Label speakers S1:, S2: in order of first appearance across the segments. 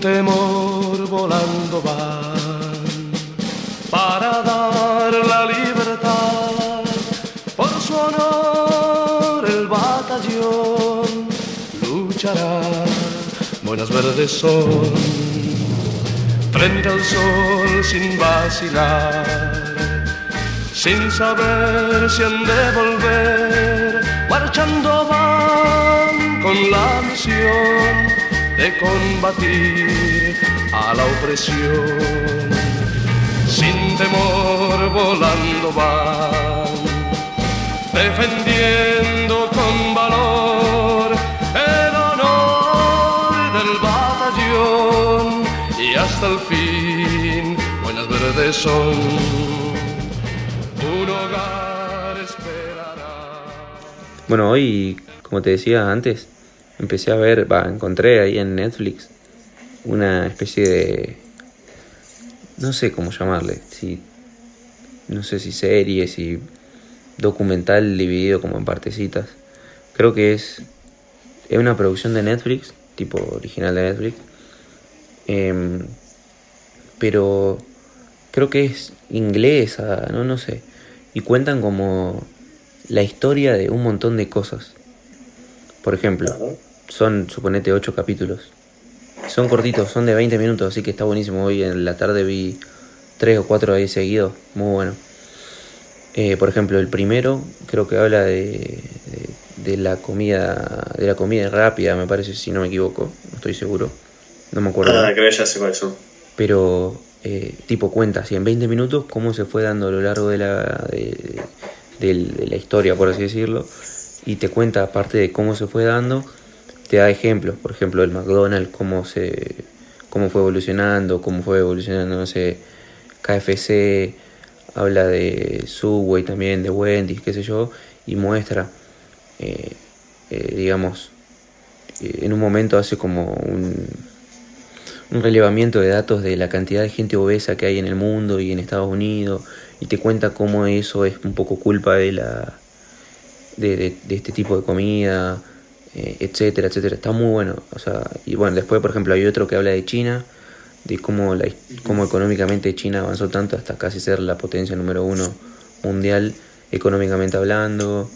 S1: temor volando van para dar la libertad. Por su honor el batallón luchará, buenas verdes son, frente al sol sin vacilar sin saber si han de volver, marchando van con la misión de combatir a la opresión. Sin temor volando van, defendiendo con valor el honor del batallón y hasta el fin buenas verdes son.
S2: Bueno, hoy, como te decía antes, empecé a ver, va, encontré ahí en Netflix una especie de, no sé cómo llamarle, si, no sé si serie, si documental dividido como en partecitas. Creo que es, es una producción de Netflix, tipo original de Netflix, em, pero creo que es inglesa, no, no sé, y cuentan como la historia de un montón de cosas. Por ejemplo, son, suponete, ocho capítulos. Son cortitos, son de 20 minutos, así que está buenísimo. Hoy en la tarde vi tres o cuatro ahí seguidos, muy bueno. Eh, por ejemplo, el primero creo que habla de, de, la comida de la comida rápida, me parece, si no me equivoco, no estoy seguro, no me acuerdo.
S3: Ah, creo ya sé cuáles son.
S2: Pero eh, tipo cuenta, así en 20 minutos, cómo se fue dando a lo largo de la, de, de la historia, por así decirlo, y te cuenta, aparte de cómo se fue dando, te da ejemplos, por ejemplo, el McDonald's, cómo, se, cómo fue evolucionando, cómo fue evolucionando, no sé, KFC, habla de Subway también, de Wendy's, qué sé yo, y muestra, eh, eh, digamos, eh, en un momento hace como un, un relevamiento de datos de la cantidad de gente obesa que hay en el mundo y en Estados Unidos y te cuenta cómo eso es un poco culpa de la de, este tipo de comida eh, etcétera etcétera está muy bueno o sea y bueno después por ejemplo hay otro que habla de China de cómo la cómo económicamente China avanzó tanto hasta casi ser la potencia número uno mundial económicamente hablando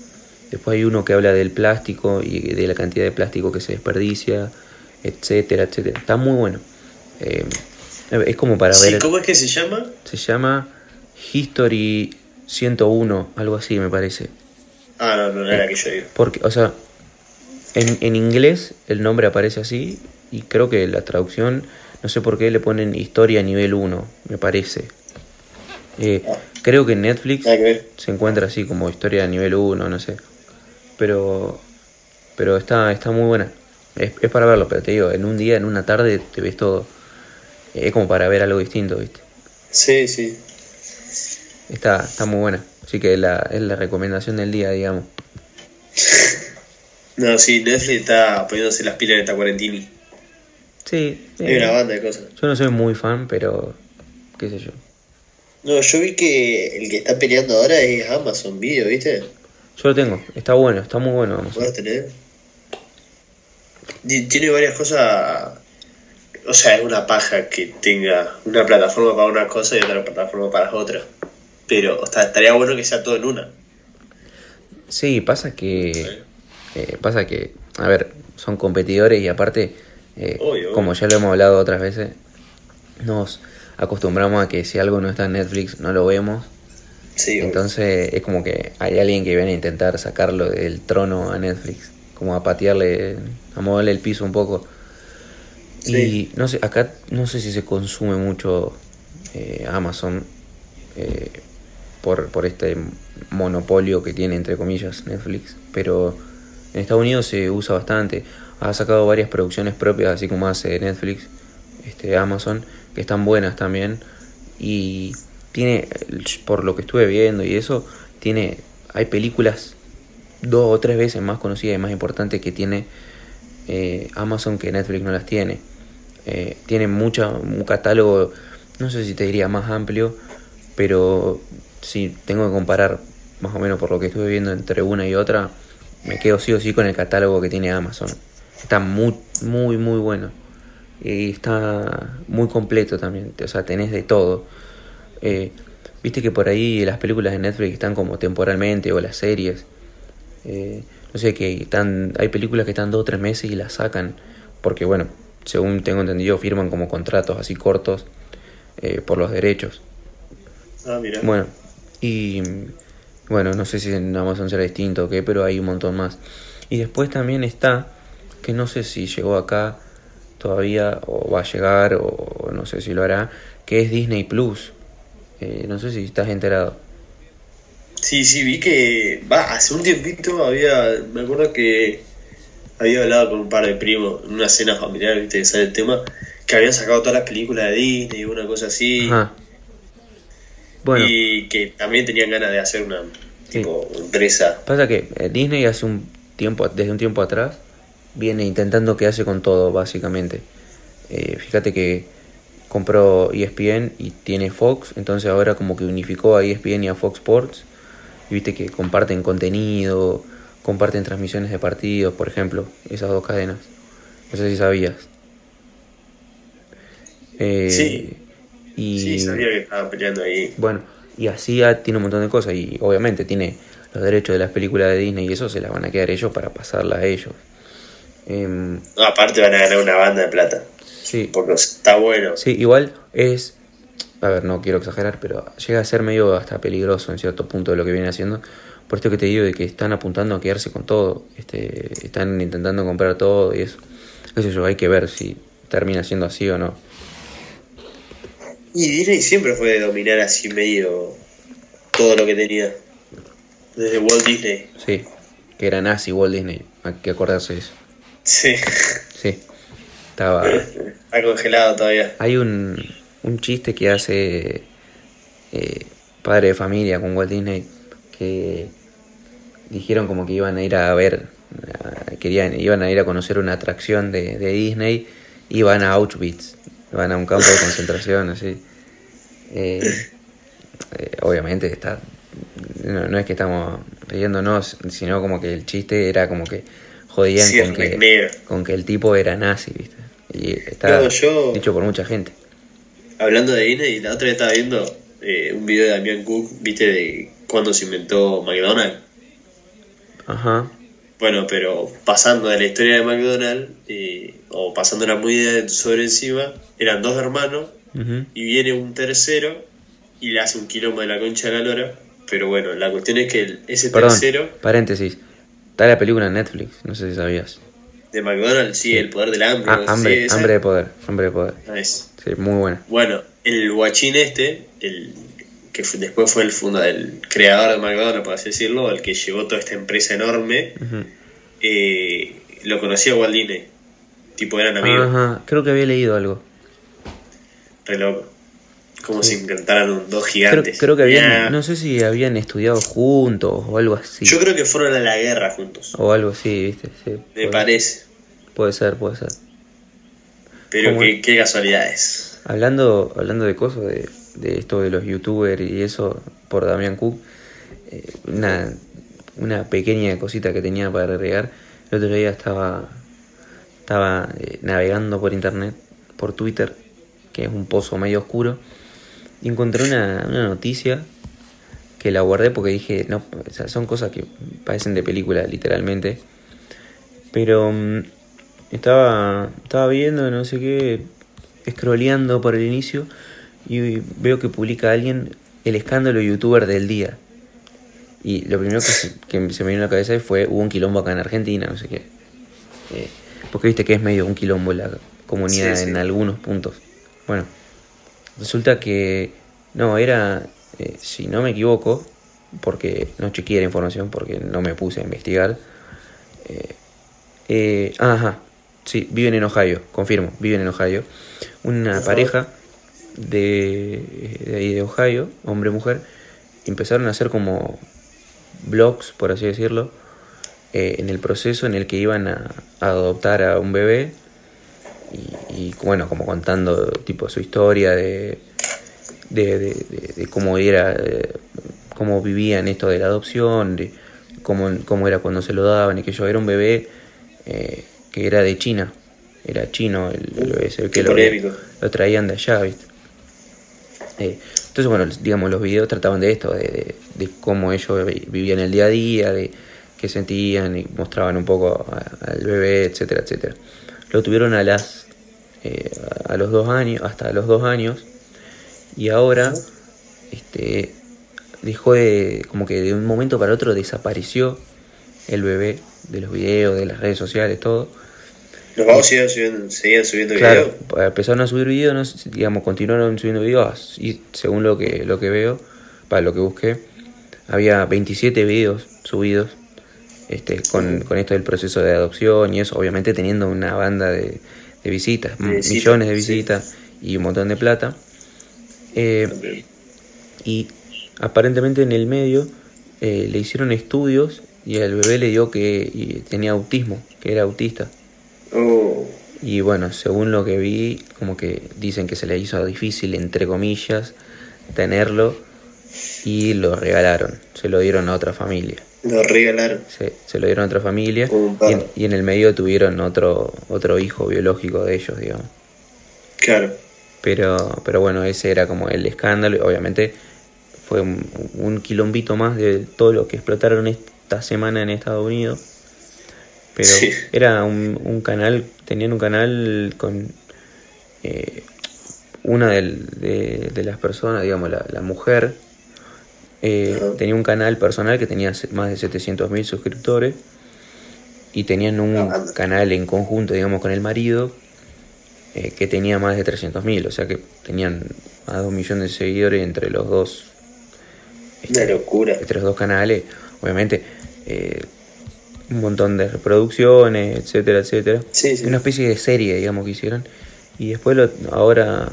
S2: después hay uno que habla del plástico y de la cantidad de plástico que se desperdicia etcétera etcétera está muy bueno eh, es como para ver
S3: ¿cómo es que se llama?
S2: se llama History 101, algo así me parece.
S3: Ah, no, no era que yo digo.
S2: Porque, o sea, en, en inglés el nombre aparece así y creo que la traducción, no sé por qué le ponen historia nivel 1, me parece. Eh, creo que en Netflix se encuentra así como historia nivel 1, no sé. Pero pero está, está muy buena. Es, es, para verlo, pero te digo, en un día, en una tarde te ves todo. Es como para ver algo distinto, ¿viste?
S3: Sí, sí.
S2: Está, está muy buena. Así que la, es la recomendación del día, digamos.
S3: No, sí, Netflix está poniéndose las pilas de esta cuarentini.
S2: Sí.
S3: Hay una banda de cosas.
S2: Yo no soy muy fan, pero qué sé yo.
S3: No, yo vi que el que está peleando ahora es Amazon Video, ¿viste?
S2: Yo lo tengo, está bueno, está muy bueno.
S3: Amazon. tener? Tiene varias cosas. O sea, es una paja que tenga una plataforma para una cosa y otra plataforma para otra. Pero o sea, estaría bueno que sea todo en una.
S2: Sí, pasa que. Eh, pasa que. A ver, son competidores y aparte, eh, como ya lo hemos hablado otras veces, nos acostumbramos a que si algo no está en Netflix no lo vemos.
S3: Sí,
S2: Entonces es como que hay alguien que viene a intentar sacarlo del trono a Netflix, como a patearle, a moverle el piso un poco. Y no sé, acá no sé si se consume mucho eh, Amazon. Eh, por, por este monopolio que tiene, entre comillas, Netflix. Pero en Estados Unidos se usa bastante. Ha sacado varias producciones propias, así como hace Netflix, este, Amazon, que están buenas también. Y tiene, por lo que estuve viendo y eso, tiene, hay películas dos o tres veces más conocidas y más importantes que tiene eh, Amazon que Netflix no las tiene. Eh, tiene mucha, un catálogo, no sé si te diría más amplio, pero si tengo que comparar más o menos por lo que estuve viendo entre una y otra, me quedo sí o sí con el catálogo que tiene Amazon. Está muy, muy, muy bueno. y está muy completo también, o sea, tenés de todo. Eh, Viste que por ahí las películas de Netflix están como temporalmente o las series. Eh, no sé, que están, hay películas que están dos o tres meses y las sacan. Porque bueno, según tengo entendido, firman como contratos así cortos eh, por los derechos.
S3: Ah, mira.
S2: Bueno, y bueno, no sé si en Amazon será distinto o qué, pero hay un montón más. Y después también está, que no sé si llegó acá todavía o va a llegar o no sé si lo hará, que es Disney Plus. Eh, no sé si estás enterado.
S3: Sí, sí, vi que va, hace un tiempito había, me acuerdo que había hablado con un par de primos en una cena familiar, viste, que sale el tema, que habían sacado todas las películas de Disney, una cosa así,
S2: Ajá. Bueno,
S3: y que también tenían ganas de hacer una
S2: Sí.
S3: tipo empresa.
S2: pasa que eh, Disney hace un tiempo, desde un tiempo atrás, viene intentando quedarse con todo, básicamente. Eh, fíjate que compró ESPN y tiene Fox, entonces ahora como que unificó a ESPN y a Fox Sports. Y viste que comparten contenido, comparten transmisiones de partidos, por ejemplo, esas dos cadenas. No sé si sabías. Eh,
S3: Sí.
S2: Y,
S3: Sí, sabía que estaban peleando ahí.
S2: bueno, y así tiene un montón de cosas y obviamente tiene los derechos de las películas de Disney y eso se las van a quedar ellos para pasarlas a ellos.
S3: No, aparte van a ganar una banda de plata,
S2: sí,
S3: porque está bueno.
S2: sí, igual es, a ver, no quiero exagerar, pero llega a ser medio hasta peligroso en cierto punto de lo que viene haciendo. Por esto que te digo de que están apuntando a quedarse con todo, este, están intentando comprar todo y eso. Qué sé yo, hay que ver si termina siendo así o no.
S3: Y Disney siempre fue de dominar así medio todo lo que tenía. Desde Walt Disney.
S2: Sí, que era nazi Walt Disney, hay que acordarse de eso.
S3: Sí.
S2: Sí, estaba...
S3: Está congelado todavía.
S2: Hay un, un chiste que hace eh, Padre de Familia con Walt Disney que dijeron como que iban a ir a ver, querían, iban a ir a conocer una atracción de, de Disney y van a Auschwitz, van a un campo de concentración, así. Eh, eh, obviamente está, no, no es que estamos riéndonos, sino como que el chiste era como que jodían
S3: Sí,
S2: con, que, con que el tipo era nazi, ¿viste? Y está
S3: yo-
S2: dicho por mucha gente.
S3: Hablando de Disney, la otra vez estaba viendo eh, un video de Damián Cook, viste, de cuando se inventó McDonald's.
S2: Ajá.
S3: Bueno, pero pasando de la historia de McDonald's, eh, o pasándola muy de- sobre encima, eran dos hermanos y viene un tercero y le hace un quilombo de la concha de la lora. Pero bueno, la cuestión es que el- ese
S2: Perdón,
S3: tercero
S2: paréntesis. Está la película en Netflix, no sé si sabías.
S3: de McDonald's, sí,
S2: Sí.
S3: el poder del hambre.
S2: Ah,
S3: no
S2: hambre,
S3: esa.
S2: hambre de poder, hambre de poder.
S3: Ah, es.
S2: Sí, muy buena.
S3: Bueno, el guachín este, el que fue- después fue el funda el creador de McDonald's, por así decirlo, el que llevó toda esta empresa enorme, eh, lo conocía Walt Disney. Tipo, eran amigos,
S2: Ajá, creo que había leído algo.
S3: re loco. Como
S2: Sí.
S3: si encantaran dos
S2: Creo,
S3: gigantes.
S2: creo que habían,
S3: Nah.
S2: no sé si habían estudiado juntos o algo así.
S3: Yo creo que fueron a la guerra juntos,
S2: O algo así, viste. Sí,
S3: me
S2: puede,
S3: parece.
S2: puede ser, puede ser.
S3: Pero
S2: ¿Cómo
S3: qué, qué casualidades.
S2: Hablando, hablando de cosas, de, de esto de los youtubers y eso por Damián Cook, eh, una, una pequeña cosita que tenía para agregar. El otro día estaba, estaba eh, navegando por internet, por Twitter, que es un pozo medio oscuro, y encontré una, una noticia que la guardé porque dije, no, o sea, son cosas que parecen de película, literalmente. Pero mm, estaba, estaba viendo, no sé qué, scrolleando por el inicio y veo que publica alguien el escándalo youtuber del día. Y lo primero que se, que se me vino a la cabeza fue hubo un quilombo acá en Argentina, no sé qué. Eh, porque viste que es medio un quilombo la comunidad
S3: Sí, sí.
S2: en algunos puntos. Bueno, resulta que no, era, eh, si no me equivoco, porque no chequeé la información, porque no me puse a investigar. Eh, eh, ajá, sí, viven en Ohio, confirmo, viven en Ohio. Una pareja de, de ahí de Ohio, hombre y mujer, empezaron a hacer como blogs, por así decirlo, eh, en el proceso en el que iban a, a adoptar a un bebé y, y, bueno, como contando tipo su historia de, de, de, cómo era, cómo vivían esto de la adopción, de cómo, cómo era cuando se lo daban y que yo era un bebé eh, que era de China, era chino, el, el bebé, ve que lo, traían de allá, ¿viste? Eh, entonces, bueno, digamos, los videos trataban de esto, de, de- de cómo ellos vi- vivían el día a día, de qué sentían y mostraban un poco al bebé, etcétera, etcétera. Lo tuvieron a las eh, a los dos años, hasta los dos años, y ahora este dejó de, como que de un momento para otro desapareció el bebé de los videos, de las redes sociales, todo.
S3: Los vagos seguían subiendo, seguían subiendo
S2: Claro,
S3: videos.
S2: empezaron a subir videos, no digamos, continuaron subiendo videos y según lo que lo que veo, para lo que busqué, había 27 videos subidos este con, con esto del proceso de adopción y eso, obviamente teniendo una banda de, de visitas,
S3: De
S2: m-
S3: visitas,
S2: millones de
S3: sí.
S2: visitas y un montón de plata. Eh, y aparentemente en el medio eh, le hicieron estudios y al bebé le dio que tenía autismo, que era autista.
S3: Oh,
S2: Y bueno, según lo que vi, como que dicen que se le hizo difícil, entre comillas, tenerlo y lo regalaron, se lo dieron a otra familia.
S3: Lo regalaron.
S2: Se, se lo dieron a otra familia y en,
S3: perro.
S2: y en el medio tuvieron otro, otro hijo biológico de ellos, digamos.
S3: Claro.
S2: Pero, pero bueno, ese era como el escándalo. Obviamente fue un, un quilombito más de todo lo que explotaron esta semana en Estados Unidos. Pero
S3: Sí.
S2: era un, un canal, tenían un canal con eh, una del- de, de las personas, digamos, la, la mujer, eh, tenía un canal personal que tenía más de 700.000 suscriptores y tenían un
S3: Ah,
S2: canal en conjunto, digamos, con el marido eh, que tenía más de 300.000, o sea que tenían más de un millón de seguidores entre los dos
S3: Una locura.
S2: entre los dos canales, obviamente eh, un montón de reproducciones, etcétera, etcétera.
S3: Sí, sí.
S2: Una especie de serie, digamos, que hicieron. Y después, lo, ahora,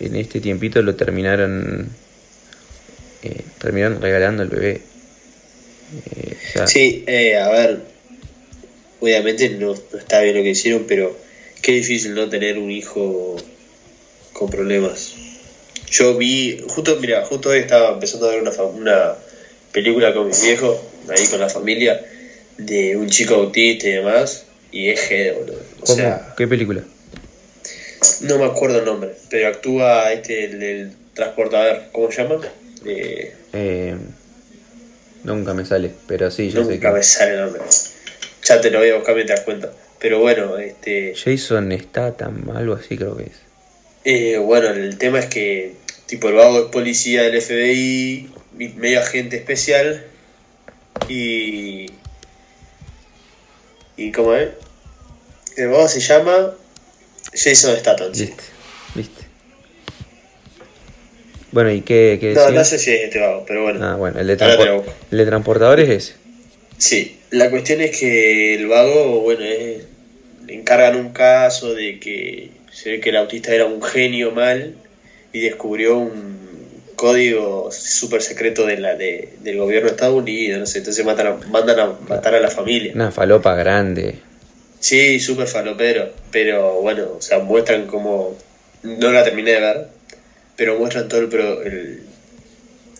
S2: en este tiempito, lo terminaron eh, terminaron regalando el bebé. Eh, o sea,
S3: Sí, eh, a ver, obviamente no, no está bien lo que hicieron, pero qué difícil no tener un hijo con problemas. Yo vi, justo, mira, justo hoy estaba empezando a ver una, una película con mis viejos, ahí con la familia, de un chico autista y demás, y es G, boludo. O
S2: ¿cómo?
S3: sea,
S2: ¿Qué película?
S3: no me acuerdo el nombre, pero actúa este, el del transportador, ¿cómo se llama? Eh,
S2: Eh, nunca me sale, pero sí, yo sé
S3: nunca
S2: que...
S3: me sale el nombre. Ya te lo voy a buscar mientras cuento. Pero bueno, este,
S2: Jason Statham, algo así creo que es.
S3: eh, bueno, el tema es que tipo el vago es policía del FBI, medio agente especial y y cómo es, el vago se llama Jason Statham. sí.
S2: ¿Viste? ¿Viste? Bueno, ¿y qué, qué
S3: No, no sé si es este vago, pero bueno.
S2: Ah, bueno, el de, transpor- el de transportadores es ese.
S3: Sí, la cuestión es que el vago, bueno, es- le encargan un caso de que se ve que el autista era un genio mal y descubrió un código súper secreto de la, de- del gobierno de Estados Unidos, no sé, entonces matan a- mandan a matar a la familia.
S2: Una falopa grande.
S3: Sí, súper falopero, pero bueno, o sea, muestran como, no la terminé de ver, pero muestran todo el, pro- el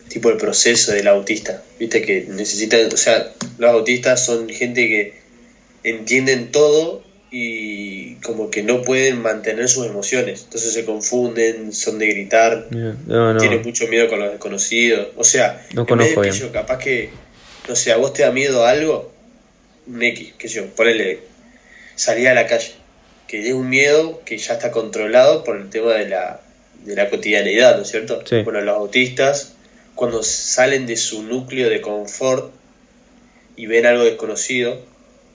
S3: tipo el proceso del autista, viste que necesitan, o sea, los autistas son gente que entienden todo y como que no pueden mantener sus emociones, entonces se confunden, son de gritar,
S2: No, no.
S3: tienen mucho miedo con los desconocidos, o sea,
S2: No
S3: en vez
S2: conozco
S3: de que
S2: bien.
S3: yo, capaz que, no sé, a vos te da miedo algo, un X, que yo, ponele, salir a la calle, que es un miedo que ya está controlado por el tema de la, de la cotidianeidad, ¿no es cierto?
S2: Sí.
S3: Bueno, los autistas, cuando salen de su núcleo de confort y ven algo desconocido,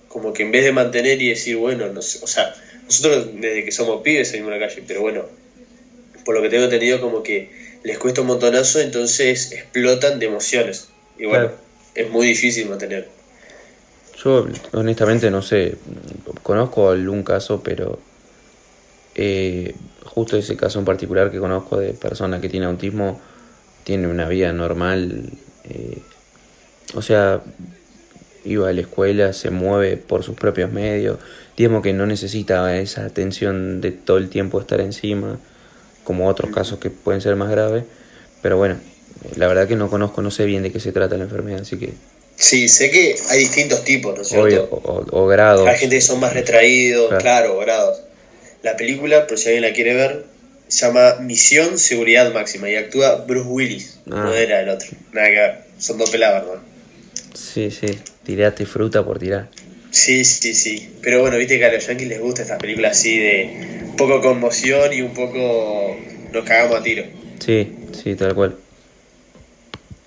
S3: como que en vez de mantener y decir, bueno, no sé, o sea, nosotros desde que somos pibes salimos a la calle, pero bueno, por lo que tengo entendido, como que les cuesta un montonazo, entonces explotan de emociones. Y bueno,
S2: Claro.
S3: es muy difícil mantener.
S2: Yo honestamente no sé, conozco algún caso, pero eh, justo ese caso en particular que conozco de persona que tiene autismo, tiene una vida normal, eh, o sea, iba a la escuela, se mueve por sus propios medios, digamos que no necesita esa atención de todo el tiempo estar encima, como otros casos que pueden ser más graves, pero bueno, la verdad que no conozco, no sé bien de qué se trata la enfermedad, así que
S3: Sí, sé que hay distintos tipos, ¿no es cierto?
S2: obvio, o, o- o grados.
S3: Hay gente que son más retraídos,
S2: Claro.
S3: claro, grados. La película, por si alguien la quiere ver, se llama Misión Seguridad Máxima y actúa Bruce Willis,
S2: Ah.
S3: no era el otro. Nada que ver, son dos pelados, hermano.
S2: Sí, sí, tiraste fruta por tirar.
S3: Sí, sí, sí. Pero bueno, viste que a los yankees les gusta estas películas así de un poco conmoción y un poco nos cagamos a tiro.
S2: Sí, sí, tal cual.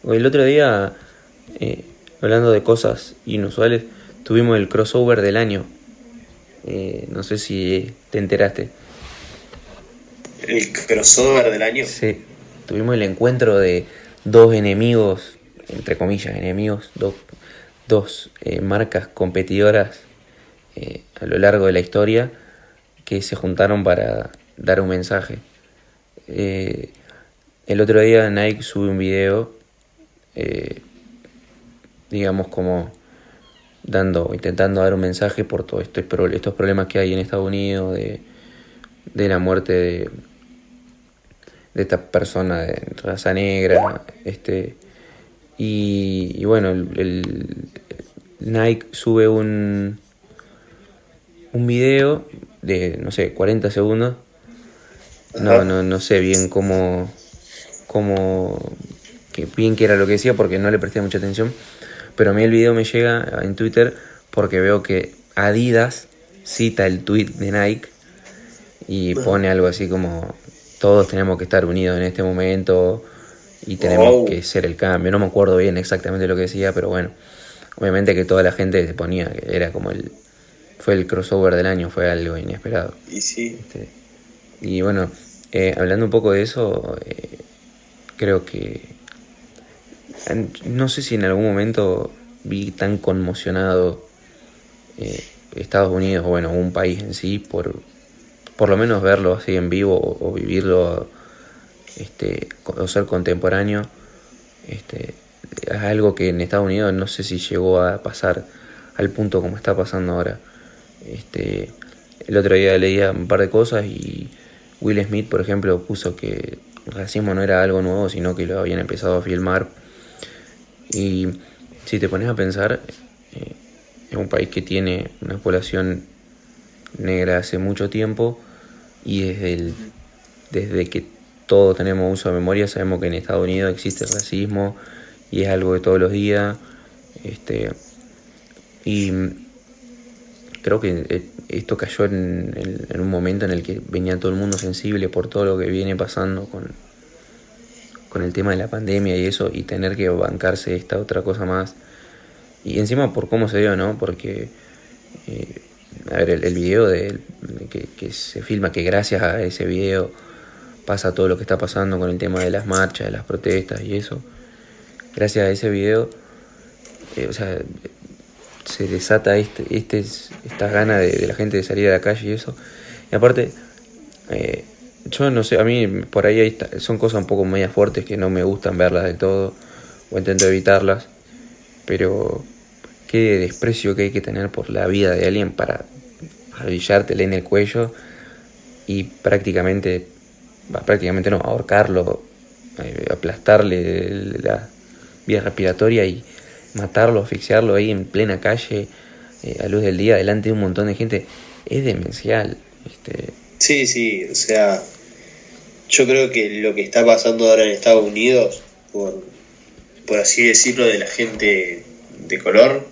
S2: El otro día, eh, hablando de cosas inusuales, tuvimos el crossover del año. Eh, no sé si te enteraste.
S3: El crossover del año.
S2: Sí, tuvimos el encuentro de dos enemigos, entre comillas, enemigos, dos, dos eh, marcas competidoras eh, a lo largo de la historia que se juntaron para dar un mensaje. El otro día Nike sube un video, digamos como dando, intentando dar un mensaje por todos pro- estos problemas que hay en Estados Unidos, de, de la muerte de, de esta persona de raza negra, este y, y bueno, el, Nike sube un un video de no sé, 40 segundos. No, no, no sé bien cómo cómo que bien que era lo que decía porque no le presté mucha atención, pero a mí el video me llega en Twitter porque veo que Adidas cita el tweet de Nike y pone algo así como todos tenemos que estar unidos en este momento y tenemos
S3: Wow.
S2: que ser el cambio. No me acuerdo bien exactamente lo que decía, pero bueno, obviamente que toda la gente se ponía, que era como el fue el crossover del año, fue algo inesperado.
S3: Y sí.
S2: Este, y bueno, eh, hablando un poco de eso, eh, creo que no sé si en algún momento vi tan conmocionado eh, Estados Unidos o bueno, un país en sí por por lo menos verlo así en vivo o, vivirlo este o ser contemporáneo este es algo que en Estados Unidos no sé si llegó a pasar al punto como está pasando ahora. Este el otro día leía un par de cosas y Will Smith por ejemplo puso que el racismo no era algo nuevo sino que lo habían empezado a filmar y si te pones a pensar, eh, es un país que tiene una población negra hace mucho tiempo y desde, el- desde que todos tenemos uso de memoria sabemos que en Estados Unidos existe racismo y es algo de todos los días. Este, y creo que eh, esto cayó en, en- en un momento en el que venía todo el mundo sensible por todo lo que viene pasando con, con el tema de la pandemia y eso, y tener que bancarse esta otra cosa más. Y encima por cómo se dio, ¿no? Porque, eh, a ver, el, video de, que, se filma, que gracias a ese video pasa todo lo que está pasando con el tema de las marchas, de las protestas y eso. Gracias a ese video, eh, o sea, se desata este, este, de, de la gente de salir a la calle y eso. Y aparte, eh, yo no sé, a mí por ahí son cosas un poco media fuertes que no me gustan verlas del todo, o intento evitarlas, pero qué desprecio que hay que tener por la vida de alguien para arrodillártele en el cuello y prácticamente, prácticamente no, ahorcarlo, eh, aplastarle la vía respiratoria y matarlo, asfixiarlo ahí en plena calle, eh, a luz del día, delante de un montón de gente, es demencial. Este,
S3: Sí, sí, o sea, yo creo que lo que está pasando ahora en Estados Unidos, por, por así decirlo, de la gente de color,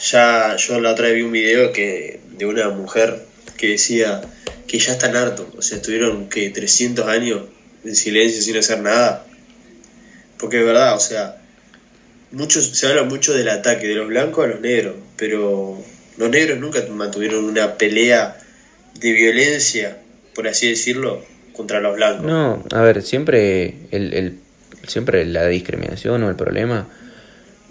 S3: ya yo la otra vez vi un video que de una mujer que decía que ya están hartos, o sea, estuvieron que 300 años en silencio sin hacer nada, porque es verdad, o sea, muchos se habla mucho del ataque de los blancos a los negros, pero los negros nunca mantuvieron una pelea de violencia, por así decirlo, contra los blancos.
S2: No, a ver, siempre el, el- siempre la discriminación o el problema,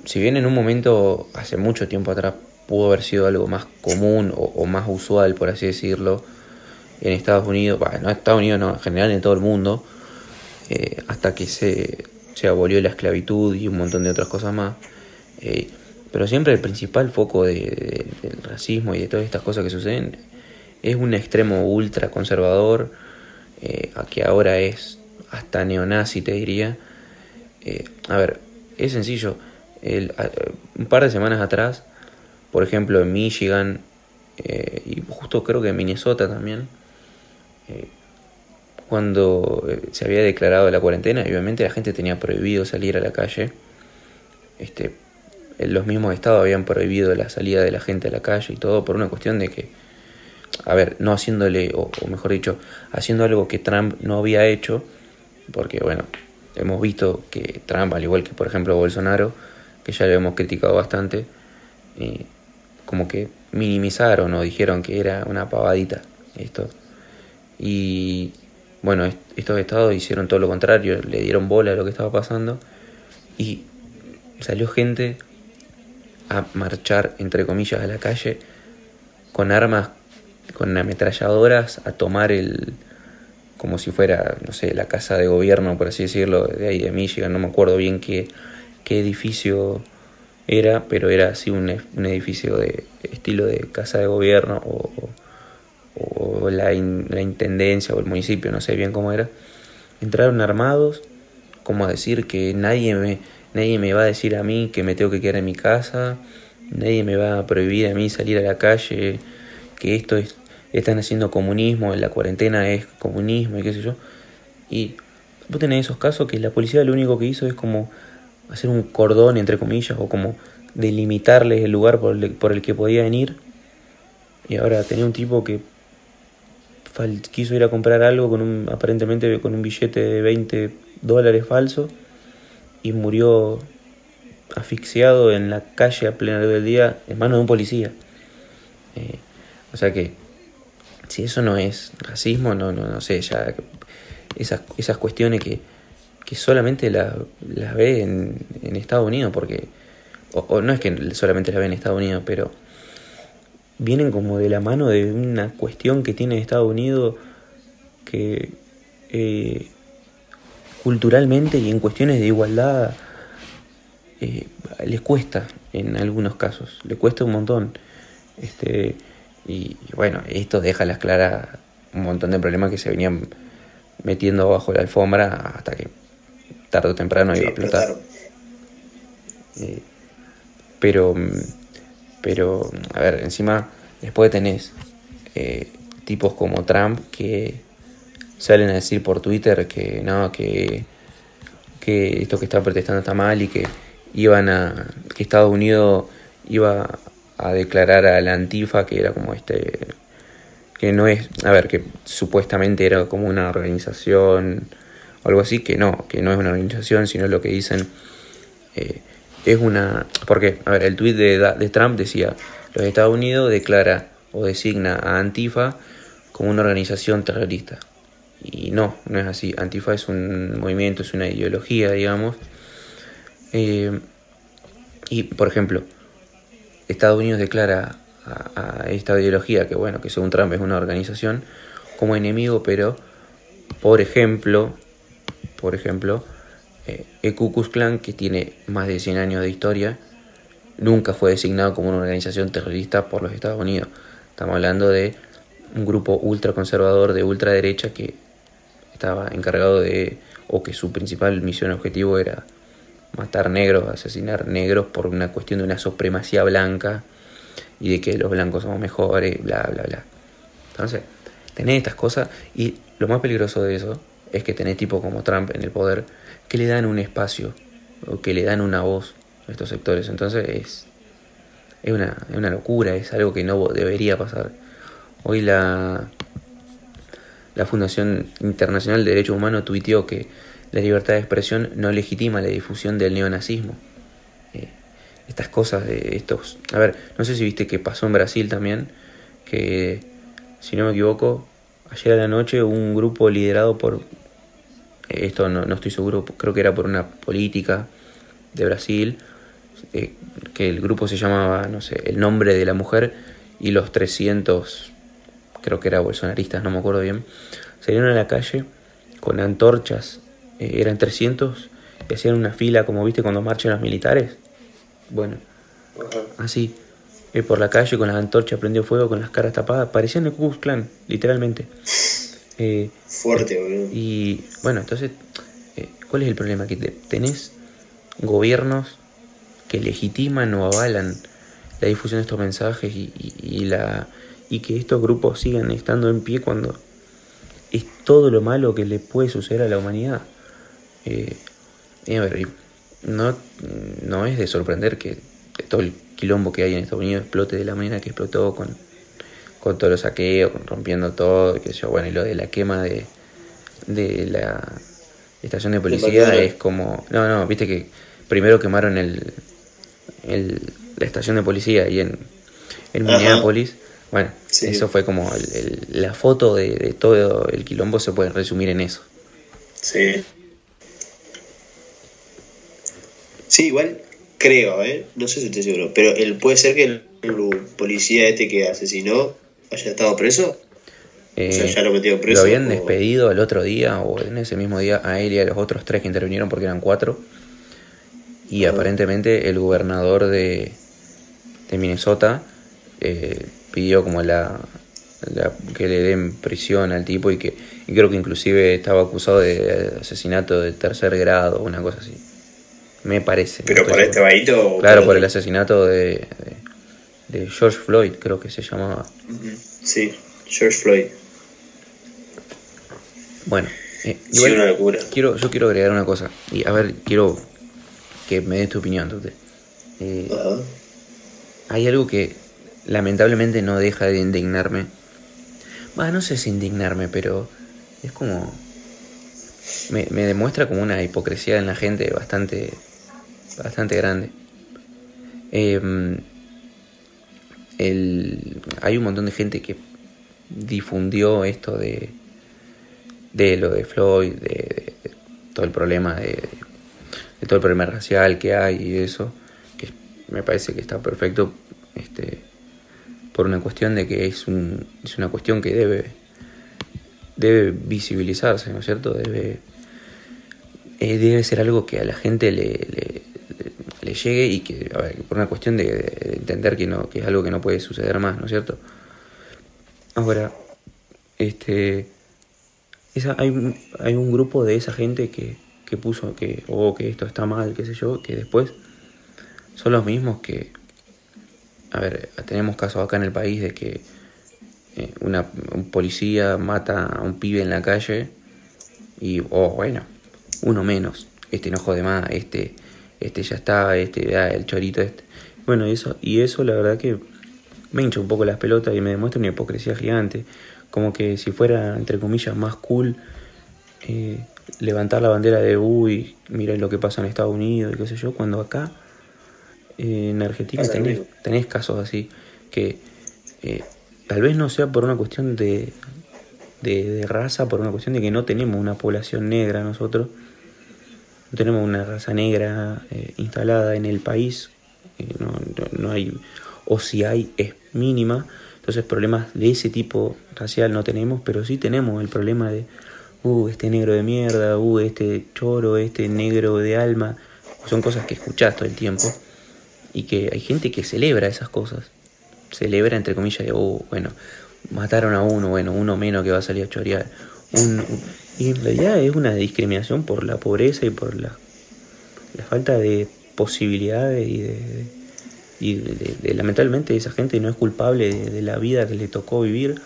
S2: si bien en un momento hace mucho tiempo atrás pudo haber sido algo más común o, más usual, por así decirlo, en Estados Unidos, bueno, no en Estados Unidos, no, en general en todo el mundo, eh, hasta que se, se abolió la esclavitud y un montón de otras cosas más. eh, pero siempre el principal foco de- del racismo y de todas estas cosas que suceden es un extremo ultra conservador, eh, a que ahora es hasta neonazi, te diría. Eh, a ver, es sencillo. El- a- un par de semanas atrás, por ejemplo, en Michigan, eh, y justo creo que en Minnesota también, eh, cuando se había declarado la cuarentena, obviamente la gente tenía prohibido salir a la calle. Este, los mismos estados habían prohibido la salida de la gente a la calle y todo por una cuestión de que, a ver, no haciéndole, o, mejor dicho, haciendo algo que Trump no había hecho, porque bueno, hemos visto que Trump, al igual que por ejemplo Bolsonaro, que ya lo hemos criticado bastante, eh, como que minimizaron o dijeron que era una pavadita esto. Y bueno, estos estados hicieron todo lo contrario, le dieron bola a lo que estaba pasando y salió gente a marchar, entre comillas, a la calle con armas, con ametralladoras, a tomar el, como si fuera, no sé, la casa de gobierno, por así decirlo, de ahí de Michigan, no me acuerdo bien qué, qué edificio era, pero era así un, un edificio de estilo de casa de gobierno o, o la, la, intendencia o el municipio, no sé bien cómo era. Entraron armados, como a decir que nadie me, nadie me va a decir a mí que me tengo que quedar en mi casa, nadie me va a prohibir a mí salir a la calle, que esto es, están haciendo comunismo, en la cuarentena es comunismo y qué sé yo. Y vos tenés esos casos que la policía lo único que hizo es como hacer un cordón, entre comillas, o como delimitarles el lugar por el, por el que podían ir. Y ahora tenía un tipo que quiso ir a comprar algo con un, aparentemente con un billete de 20 dólares falso y murió asfixiado en la calle a plena luz del día en manos de un policía. Eh, o sea que si eso no es racismo, no, no, no sé, ya esas, esas cuestiones que, que solamente las la ve en, en, Estados Unidos, porque, o, no es que solamente las ve en Estados Unidos, pero vienen como de la mano de una cuestión que tiene Estados Unidos que eh, culturalmente y en cuestiones de igualdad eh, les cuesta en algunos casos, les cuesta un montón. Este, y, bueno, esto deja a las claras un montón de problemas que se venían metiendo bajo la alfombra hasta que tarde o temprano iba a explotar. Eh, pero, pero, a ver, encima, después tenés eh, tipos como Trump que salen a decir por Twitter que no, que, que esto que está protestando está mal y que iban a, que Estados Unidos iba a declarar a la Antifa que era como este que no es, a ver, que supuestamente era como una organización o algo así, que no, que no es una organización, sino lo que dicen eh, es una... Porque, a ver, el tuit de, de Trump decía, los Estados Unidos declara o designa a Antifa como una organización terrorista. Y no, no es así. Antifa es un movimiento, es una ideología, digamos. Eh, y, por ejemplo, Estados Unidos declara a, esta ideología, que bueno, que según Trump es una organización, como enemigo, pero, por ejemplo, por ejemplo, eh, el Ku Klux Klan, que tiene más de 100 años de historia, nunca fue designado como una organización terrorista por los Estados Unidos. Estamos hablando de un grupo ultraconservador de ultraderecha que estaba encargado de, o que su principal misión objetivo era matar negros, asesinar negros por una cuestión de una supremacía blanca y de que los blancos somos mejores, bla, bla, bla. Entonces, tenés estas cosas y lo más peligroso de eso es que tenés tipo como Trump en el poder que le dan un espacio o que le dan una voz a estos sectores. Entonces es, es, una, es una locura, es algo que no debería pasar. Hoy la, la Fundación Internacional de Derechos Humanos tuiteó que la libertad de expresión no legitima la difusión del neonazismo. Eh, estas cosas de estos... A ver, no sé si viste que pasó en Brasil también, que si no me equivoco, ayer a la noche un grupo liderado por esto no, estoy seguro, creo que era por una política de Brasil, eh, que el grupo se llamaba, no sé, el nombre de la mujer y los 300, creo que era bolsonaristas, no me acuerdo bien, salieron a la calle con antorchas, eh, eran 300, y hacían una fila como viste cuando marchan los militares. Bueno, así, eh, por la calle con las antorchas prendió fuego, con las caras tapadas, parecían el Ku Klan, literalmente.
S3: Eh, Fuerte, boludo.
S2: Y bueno, entonces, ¿cuál es el problema? Que tenés gobiernos que legitiman o avalan la difusión de estos mensajes y, la, y que estos grupos sigan estando en pie cuando es todo lo malo que le puede suceder a la humanidad. Eh, a ver, no, no es de sorprender que todo el quilombo que hay en Estados Unidos explote de la manera que explotó con, con todos los saqueos, rompiendo todo, que yo, bueno, y lo de la quema de, de la estación de policía es como, no, no, viste que primero quemaron el, el la estación de policía ahí en, en Minneapolis. Bueno, eso fue como la foto de, de, todo el quilombo se puede resumir en eso.
S3: Sí. Sí, igual creo, ¿eh? No sé si estoy seguro, pero él puede ser que el, policía este que asesinó haya estado preso.
S2: o sea, eh, ya lo metió preso. Lo habían despedido el otro día o en ese mismo día a él y a los otros tres que intervinieron porque eran cuatro. Y ah. aparentemente el gobernador de, de Minnesota eh, pidió como la, que le den prisión al tipo y que y creo que inclusive estaba acusado de asesinato de tercer grado, una cosa así. Me parece.
S3: ¿Pero por este vaito?
S2: Claro, por el asesinato de, de, George Floyd, creo que se llamaba.
S3: Sí, George Floyd.
S2: Bueno,
S3: eh, una locura.
S2: Quiero, yo quiero agregar una cosa. Y a ver, quiero que me des tu opinión, eh, Hay algo que lamentablemente no deja de indignarme. Bueno, no sé si indignarme, pero es como... Me, me demuestra como una hipocresía en la gente bastante bastante grande. Em, hay un montón de gente que difundió esto de, de lo de Floyd, de, todo el problema de, todo el problema racial que hay y eso, que me parece que está perfecto, este, por una cuestión de que es, un, es una cuestión que debe, debe visibilizarse, ¿no es cierto? Debe, eh, debe ser algo que a la gente le llegue y que, a ver, por una cuestión de, entender que, no, que es algo que no puede suceder más, ¿no es cierto? Ahora, este, esa, hay, un, hay un grupo de esa gente que, que puso que, o que esto está mal, qué sé yo, que después son los mismos que, a ver, tenemos casos acá en el país de que eh, una, un policía mata a un pibe en la calle y, oh, bueno, uno menos, este enojo de más, este este ya está, este, ah, el chorito este. Bueno, eso, y eso la verdad que me hincha un poco las pelotas y me demuestra una hipocresía gigante. Como que si fuera, entre comillas, más cool eh, levantar la bandera de uy, mira lo que pasa en Estados Unidos y qué sé yo, cuando acá eh, en Argentina tenés, tenés, casos así que eh, tal vez no sea por una cuestión de, de, de raza, por una cuestión de que no tenemos una población negra nosotros, no tenemos una raza negra eh, instalada en el país, eh, no, no, hay, o si hay es mínima, entonces problemas de ese tipo racial no tenemos, pero sí tenemos el problema de, uh, este negro de mierda, uh, este choro, este negro de alma, son cosas que escuchás todo el tiempo y que hay gente que celebra esas cosas, celebra entre comillas de, uh, bueno, mataron a uno, bueno, uno menos que va a salir a chorear, un, y en realidad es una discriminación por la pobreza y por la, la falta de posibilidades y de, y de, lamentablemente esa gente no es culpable de, la vida que le tocó vivir.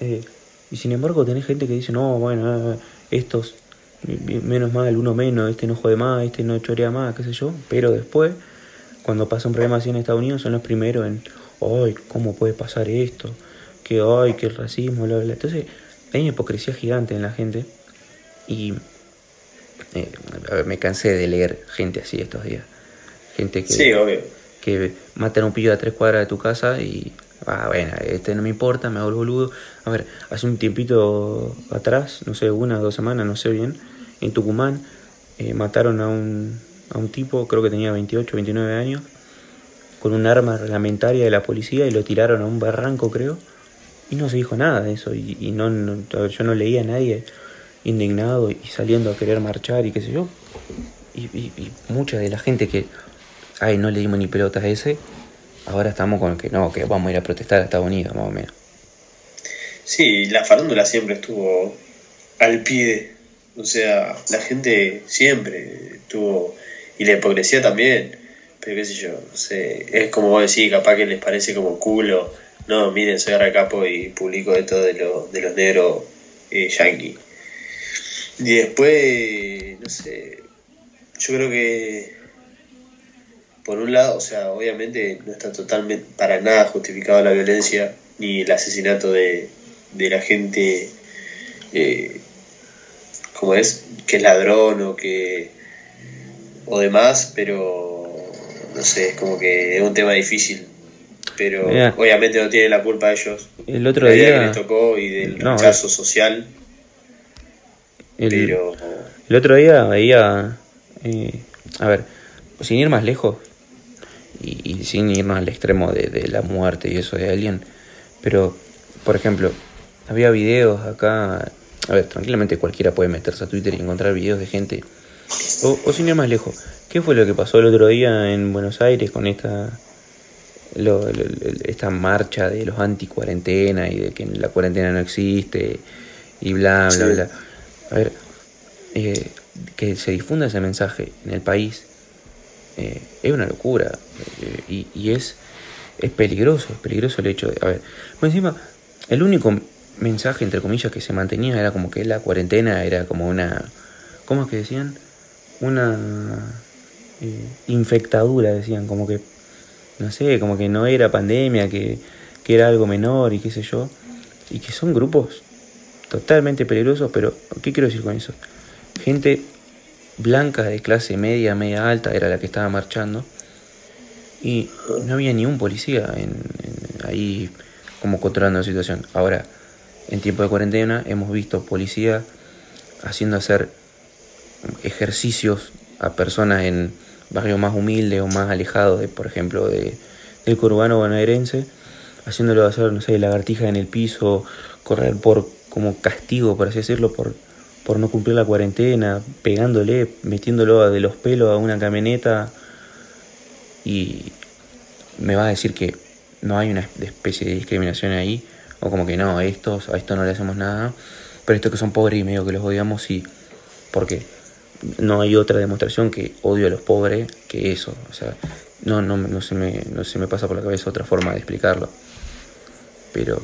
S2: Eh, y sin embargo tenés gente que dice, no, bueno, eh, estos, menos mal, uno menos, este no jode más, este no chorea más, qué sé yo. Pero después, cuando pasa un problema así en Estados Unidos, son los primeros en, ay, ¿cómo puede pasar esto? Que, ay, que el racismo, bla, bla. Entonces, hay una hipocresía gigante en la gente y eh, me cansé de leer gente así estos días. Gente que, que matan a un pillo a tres cuadras de tu casa y, ah, bueno, este no me importa, me hago el boludo. A ver, hace un tiempito atrás, no sé, una o dos semanas, no sé bien, en Tucumán eh, mataron a un, a un tipo, creo que tenía 28, 29 años, con un arma reglamentaria de la policía y lo tiraron a un barranco, creo y no se dijo nada de eso. Y, no, yo no leía a nadie indignado y saliendo a querer marchar y qué sé yo. Y, y, mucha de la gente que, ay, no le dimos ni pelotas ese, ahora estamos con que no, que vamos a ir a protestar a Estados Unidos, más o menos.
S3: Sí, la farándula siempre estuvo al pie. O sea, la gente siempre estuvo. Y la hipocresía también. Pero qué sé yo, es como vos decís, capaz que les parece como culo no, miren, soy Capo y publico esto de, lo, de los negros eh, yankee. Y después, no sé, yo creo que por un lado, o sea, obviamente no está totalmente para nada justificado la violencia ni el asesinato de, de la gente, eh, como es, que es ladrón o que o demás, pero no sé, es como que es un tema difícil. Pero
S2: Mira.
S3: obviamente no tienen la culpa ellos.
S2: El otro
S3: la
S2: día-
S3: que les tocó y del
S2: No,
S3: rechazo social,
S2: El,
S3: pero
S2: el otro día veía, eh, a ver, sin ir más lejos y, y sin irnos al extremo de, de la muerte y eso de alguien, pero, por ejemplo, había videos acá, a ver, tranquilamente cualquiera puede meterse a Twitter y encontrar videos de gente, o, o sin ir más lejos, ¿qué fue lo que pasó el otro día en Buenos Aires con esta... lo- lo- esta marcha de los anti cuarentena y de que la cuarentena no existe y bla bla
S3: Sí.
S2: bla a ver eh, que se difunda ese mensaje en el país eh, es una locura eh, y, y es es peligroso es peligroso el hecho de a ver por encima el único mensaje entre comillas que se mantenía era como que la cuarentena era como una cómo es que decían una infectadura decían como que no sé, como que no era pandemia, que, que era algo menor y qué sé yo, y que son grupos totalmente peligrosos, pero ¿qué quiero decir con eso? Gente blanca de clase media, media alta era la que estaba marchando y no había ni un policía en, ahí como controlando la situación. Ahora, en tiempo de cuarentena hemos visto policía haciendo hacer ejercicios a personas en barrios más humildes o más alejados, de, por ejemplo, de, del conurbano bonaerense, haciéndolo hacer, no sé, lagartijas en el piso, correr por como castigo, por así decirlo, por, por no cumplir la cuarentena, pegándole, metiéndolo de los pelos a una camioneta. Y me va a decir que no hay una especie de discriminación ahí, o como que no, a estos, a esto no le hacemos nada, pero estos que son pobres y medio que los odiamos, sí, porque no hay otra demostración que odio a los pobres que eso, o sea, no, no, no, se me, no se me pasa por la cabeza otra forma de explicarlo, pero,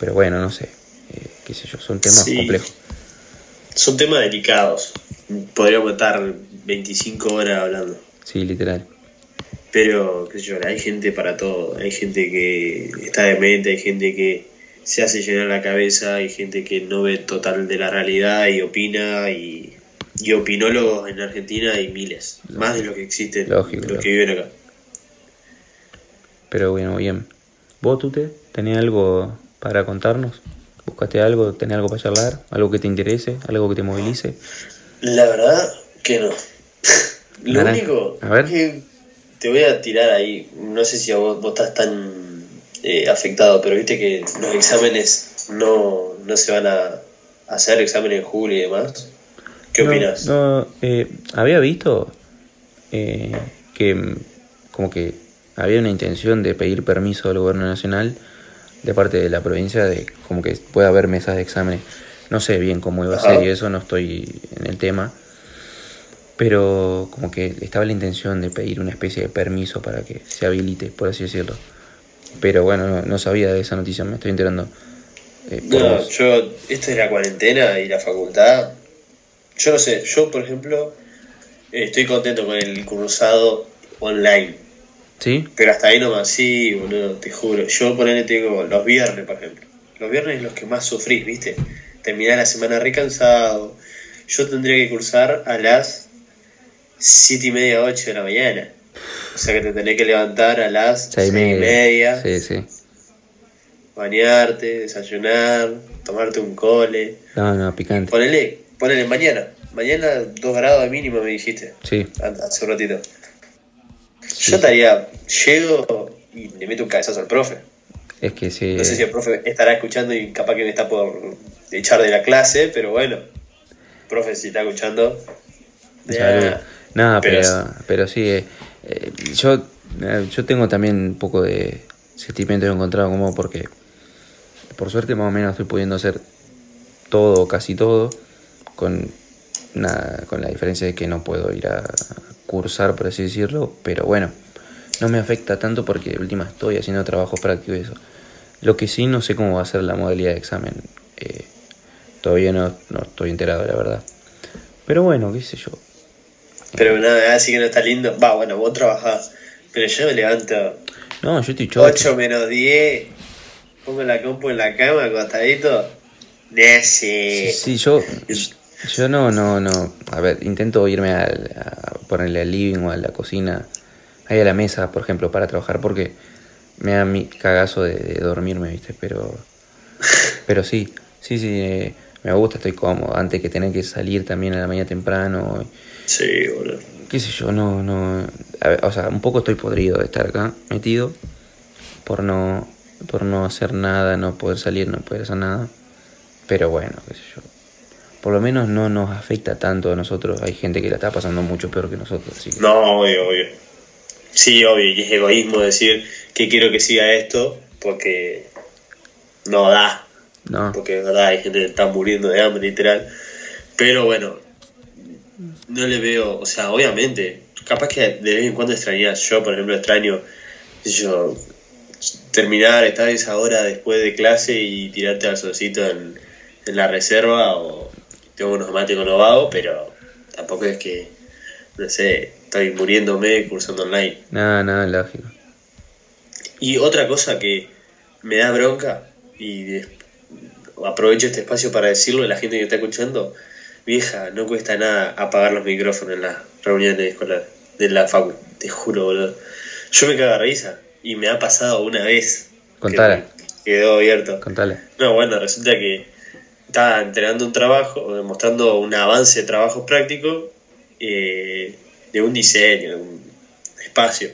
S2: pero bueno, no sé, eh, qué sé yo, son temas
S3: Sí.
S2: complejos.
S3: son temas delicados. Podríamos estar 25 horas hablando.
S2: Sí, literal.
S3: Pero, qué sé yo, hay gente para todo. Hay gente que está demente, hay gente que se hace llenar la cabeza, hay gente que no ve total de la realidad y opina. Y, y opinólogos en Argentina hay miles, más de lo que existen,
S2: Lógico,
S3: los que viven acá.
S2: Pero bueno, bien. ¿Vos, Tute, tenés algo para contarnos? ¿Buscaste algo? ¿Tenés algo para charlar? ¿Algo que te interese? ¿Algo que te movilice?
S3: La verdad que no. Lo único
S2: A ver.
S3: que te voy a tirar ahí, no sé si a vos, vos estás tan eh, afectado, pero viste que los exámenes no, no se van a hacer exámenes en julio y demás. ¿Qué opinas?
S2: No, eh, había visto eh, que mm, como que había una intención de pedir permiso al gobierno nacional de parte de la provincia de como que puede haber mesas de exámenes. No sé bien cómo iba a ser y eso, no estoy en el tema. Pero como que estaba la intención de pedir una especie de permiso para que se habilite, por así decirlo. Pero bueno, no, no sabía de esa noticia, me estoy enterando. eh,
S3: No, yo, esto de la cuarentena y la facultad, yo no sé, yo por ejemplo estoy contento con el cursado online,
S2: ¿Sí?
S3: pero hasta ahí nomás, sí, boludo, te juro. Yo ponele tengo los viernes, por ejemplo. Los viernes es los que más sufrís, ¿viste? Terminar la semana recansado. Yo tendría que cursar a las 7 y media, 8 de la mañana. O sea que te tenés que levantar a las
S2: Seis y
S3: 6 y media,
S2: Sí, sí.
S3: bañarte, desayunar, tomarte un cole.
S2: No, no, picante.
S3: Ponele, ponele mañana. Mañana 2 grados de mínimo me dijiste,
S2: Sí.
S3: hace un ratito. Yo estaría, llego y le meto un cabezazo al profe.
S2: Es que sí.
S3: No sé si el profe estará escuchando y capaz que me está por echar de la clase, pero bueno. Profe, si está escuchando.
S2: Nada,
S3: pero
S2: pero, pero, sí, eh, eh, yo, eh, yo tengo también un poco de sentimiento encontrado como porque por suerte más o menos estoy pudiendo hacer todo, casi todo, con, nada, con la diferencia de que no puedo ir a cursar, por así decirlo, pero bueno, no me afecta tanto porque de última estoy haciendo trabajo práctico y eso. Lo que sí no sé cómo va a ser la modalidad de examen. eh, todavía no, no estoy enterado, la verdad. Pero bueno, qué sé yo.
S3: Pero nada, así que no está lindo. Va, bueno, vos trabajás. Pero yo me levanto
S2: No, yo estoy chocho.
S3: 8 menos 10. Pongo la compu en la cama, acostadito. Nece.
S2: Sí, sí, yo, yo no, no, no. A ver, intento irme al- a, ponerle al living o a la cocina, ahí a la mesa, por ejemplo, para trabajar, porque me da mi cagazo de, de dormirme, ¿viste? Pero, pero sí, sí, sí, eh, me gusta, estoy cómodo. Antes que tener que salir también a la mañana temprano,
S3: Sí, boludo.
S2: qué sé yo, no, no. a ver, o sea, un poco estoy podrido de estar acá metido por no, por no hacer nada, no poder salir, no poder hacer nada. Pero bueno, qué sé yo. Por lo menos no nos afecta tanto a nosotros. Hay gente que la está pasando mucho peor que nosotros. Así que,
S3: No, obvio, obvio. Sí, obvio, y es egoísmo decir que quiero que siga esto porque no da.
S2: no,
S3: Porque de verdad hay gente que está muriendo de hambre, literal. Pero bueno, no le veo, o sea, obviamente, capaz que de vez en cuando extrañas. Yo, por ejemplo, extraño, yo, terminar, estar esa hora después de clase y tirarte al solcito en, en la reserva o tengo unos mates con los vagos, pero tampoco es que, no sé, estoy muriéndome cursando online.
S2: nada, nada lógico.
S3: Y otra cosa que me da bronca, y aprovecho este espacio para decirlo a la gente que está escuchando, vieja, no cuesta nada apagar los micrófonos en las reuniones escolares de la facu, te juro, boludo. Yo me cago de risa, y me ha pasado una vez. que
S2: Contala.
S3: Quedó abierto.
S2: Contale.
S3: No, bueno, resulta que estaba entregando un trabajo, eh, mostrando un avance de trabajo práctico eh, de un diseño, de un espacio.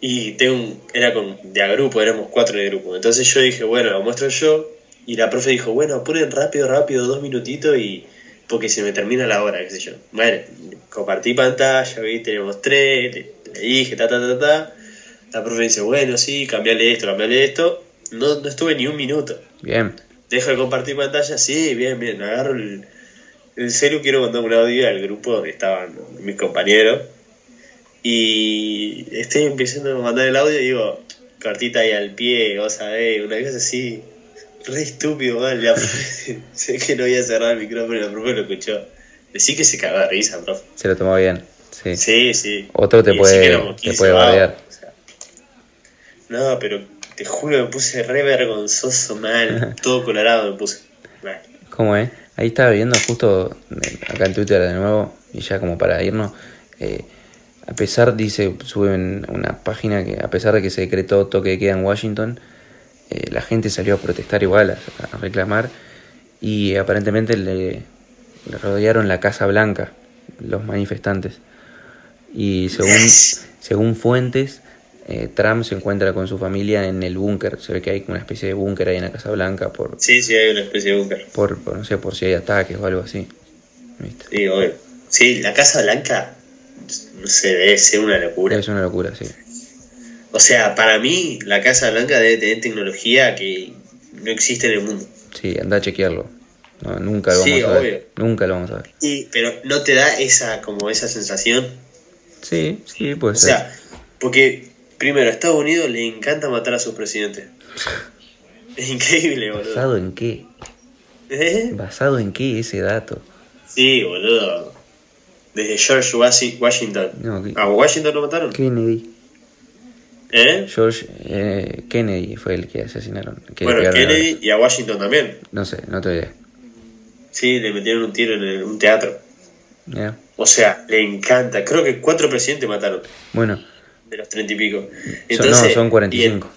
S3: Y tengo un, era con, de a grupo, éramos cuatro de grupo. Entonces yo dije, bueno, lo muestro yo. Y la profe dijo, bueno, apuren rápido, rápido, dos minutitos y porque se me termina la hora, qué sé yo. Bueno, compartí pantalla, vi, tenemos tres, le dije, ta, ta, ta, ta. La profe dice, bueno, sí, cambiale esto, cambiale esto. No, no estuve ni un minuto.
S2: Bien.
S3: Dejo de compartir pantalla, sí, bien, bien. Agarro el, el celu, quiero mandar un audio al grupo donde estaban mis compañeros. Y estoy empezando a mandar el audio y digo, cartita ahí al pie, vos sabés, una cosa así. Re estúpido. La profe- sé que no había cerrado el micrófono y la profe lo escuchó. Decí que se cagó de risa, profe.
S2: Se lo tomó bien. Sí.
S3: Sí, sí.
S2: Otro te
S3: Y
S2: puede- te
S3: 15
S2: puede
S3: o sea. No, pero te juro, me puse re vergonzoso mal. Todo colorado me puse. Mal.
S2: ¿Cómo es? Ahí estaba viendo justo eh, acá en Twitter de nuevo, y ya como para irnos, eh, a pesar, dice, suben una página que a pesar de que se decretó toque de queda en Washington, eh, la gente salió a protestar igual, a, a reclamar, y aparentemente le, le rodearon la Casa Blanca, los manifestantes. Y según, según fuentes, eh, Trump se encuentra con su familia en el búnker, se ve que hay como una especie de búnker ahí en la Casa Blanca por,
S3: Sí, sí, hay una especie de búnker.
S2: por, por, no sé, por si hay ataques o algo así. ¿Viste?
S3: Sí, obvio. Sí, la Casa Blanca, no sé, debe ser una locura.
S2: Es una locura, sí.
S3: O sea, para mí, la Casa Blanca debe tener tecnología que no existe en el mundo.
S2: Sí, anda a chequearlo. No, nunca lo
S3: Sí,
S2: vamos a ver. Nunca lo vamos a ver.
S3: Y, pero no te da esa, como esa sensación.
S2: Sí, sí, puede
S3: O
S2: ser.
S3: sea, porque primero, a Estados Unidos le encanta matar a sus presidentes. Es increíble, boludo.
S2: ¿Basado en qué?
S3: ¿Eh?
S2: ¿Basado en qué ese dato?
S3: Sí, boludo. Desde George Washington.
S2: No, ¿qué-
S3: ¿A Washington lo mataron?
S2: Kennedy.
S3: ¿Eh?
S2: George eh, Kennedy fue el que asesinaron. que
S3: Bueno, Kennedy y a Washington también.
S2: No sé, no te idea.
S3: Sí, le metieron un tiro en el- un teatro. O sea, le encanta. Creo que cuatro presidentes mataron
S2: Bueno,
S3: de los treinta y pico.
S2: son, no, son 45.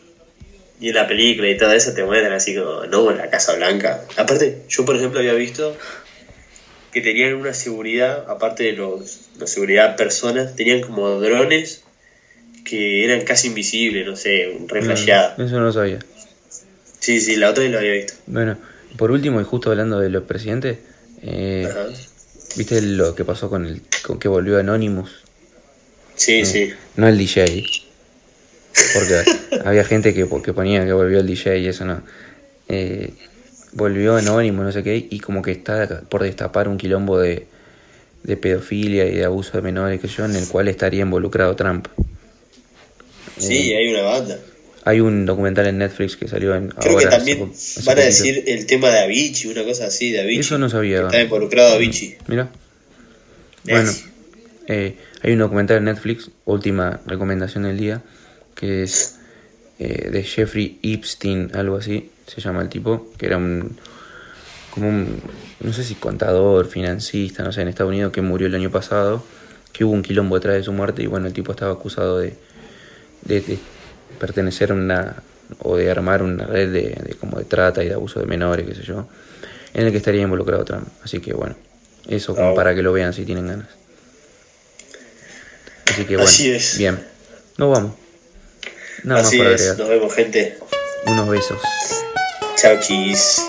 S3: Y en, y en la película y todo eso te muestran así como, no, en la Casa Blanca. Aparte, yo por ejemplo había visto que tenían una seguridad, aparte de los, la seguridad personas, tenían como drones que eran casi invisibles, no sé, re flasheada.
S2: No, eso no lo sabía.
S3: Sí, sí, la otra vez lo había visto.
S2: Bueno, por último, y justo hablando de los presidentes, eh. ¿viste lo que pasó con el con que volvió Anonymous?
S3: Sí, sí.
S2: No el DJ. Porque había gente que, que ponía que volvió el DJ y eso no. Eh, volvió anónimo, no sé qué, y como que está por destapar un quilombo de, de pedofilia y de abuso de menores que yo, en el cual estaría involucrado Trump.
S3: Sí, hay una banda.
S2: Hay un documental en Netflix que salió en.
S1: Creo
S2: ahora,
S1: que también
S2: hace
S1: van a
S2: poquito.
S1: decir el tema de Avicii, una cosa así de Avicii.
S2: Eso no sabía.
S1: que Está involucrado Avicii.
S2: Mira. Bueno, eh, hay un documental en Netflix, última recomendación del día, que es eh, de Jeffrey Epstein, algo así, se llama el tipo, que era un, como un, no sé si contador, financista, no sé, en Estados Unidos, que murió el año pasado, que hubo un quilombo detrás de su muerte y bueno, el tipo estaba acusado de, de, de pertenecer a una, o de armar una red de, de como de trata y de abuso de menores, qué sé yo, en el que estaría involucrado Trump. Así que bueno, eso como
S1: Ah,
S2: para que lo vean si tienen ganas. Así que bueno,
S1: Así es.
S2: bien. Nos vamos. Nada
S1: así
S2: más para
S1: es,
S2: agregar.
S1: nos vemos gente.
S2: Unos besos.
S1: Chao chis.